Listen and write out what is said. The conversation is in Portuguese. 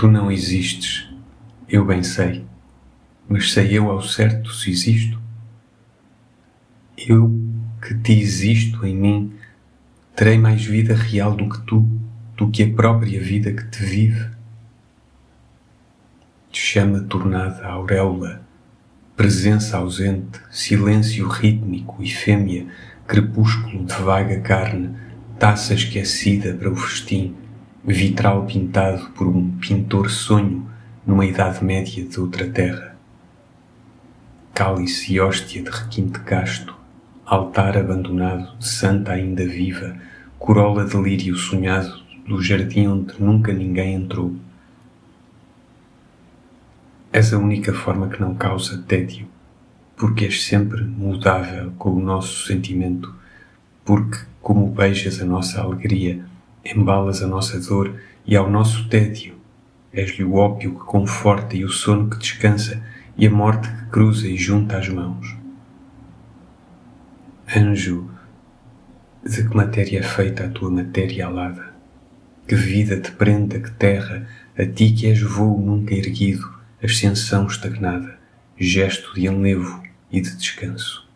Tu não existes, eu bem sei, mas sei eu ao certo se existo? Eu que te existo em mim, terei mais vida real do que tu, do que a própria vida que te vive? Chama tornada auréola, presença ausente, silêncio rítmico e fêmea, crepúsculo de vaga carne, taça esquecida para o festim, vitral pintado por um pintor sonho numa idade média de outra terra. Cálice e hóstia de requinte casto, altar abandonado de santa ainda viva, corola de lírio sonhado do jardim onde nunca ninguém entrou. És a única forma que não causa tédio, porque és sempre mudável com o nosso sentimento, porque, como beijas a nossa alegria, embalas a nossa dor e ao nosso tédio. És-lhe o ópio que conforta e o sono que descansa e a morte que cruza e junta as mãos. Anjo, de que matéria é feita a tua matéria alada? Que vida te prenda, que terra, a ti que és voo nunca erguido, ascensão estagnada, gesto de enlevo e de descanso.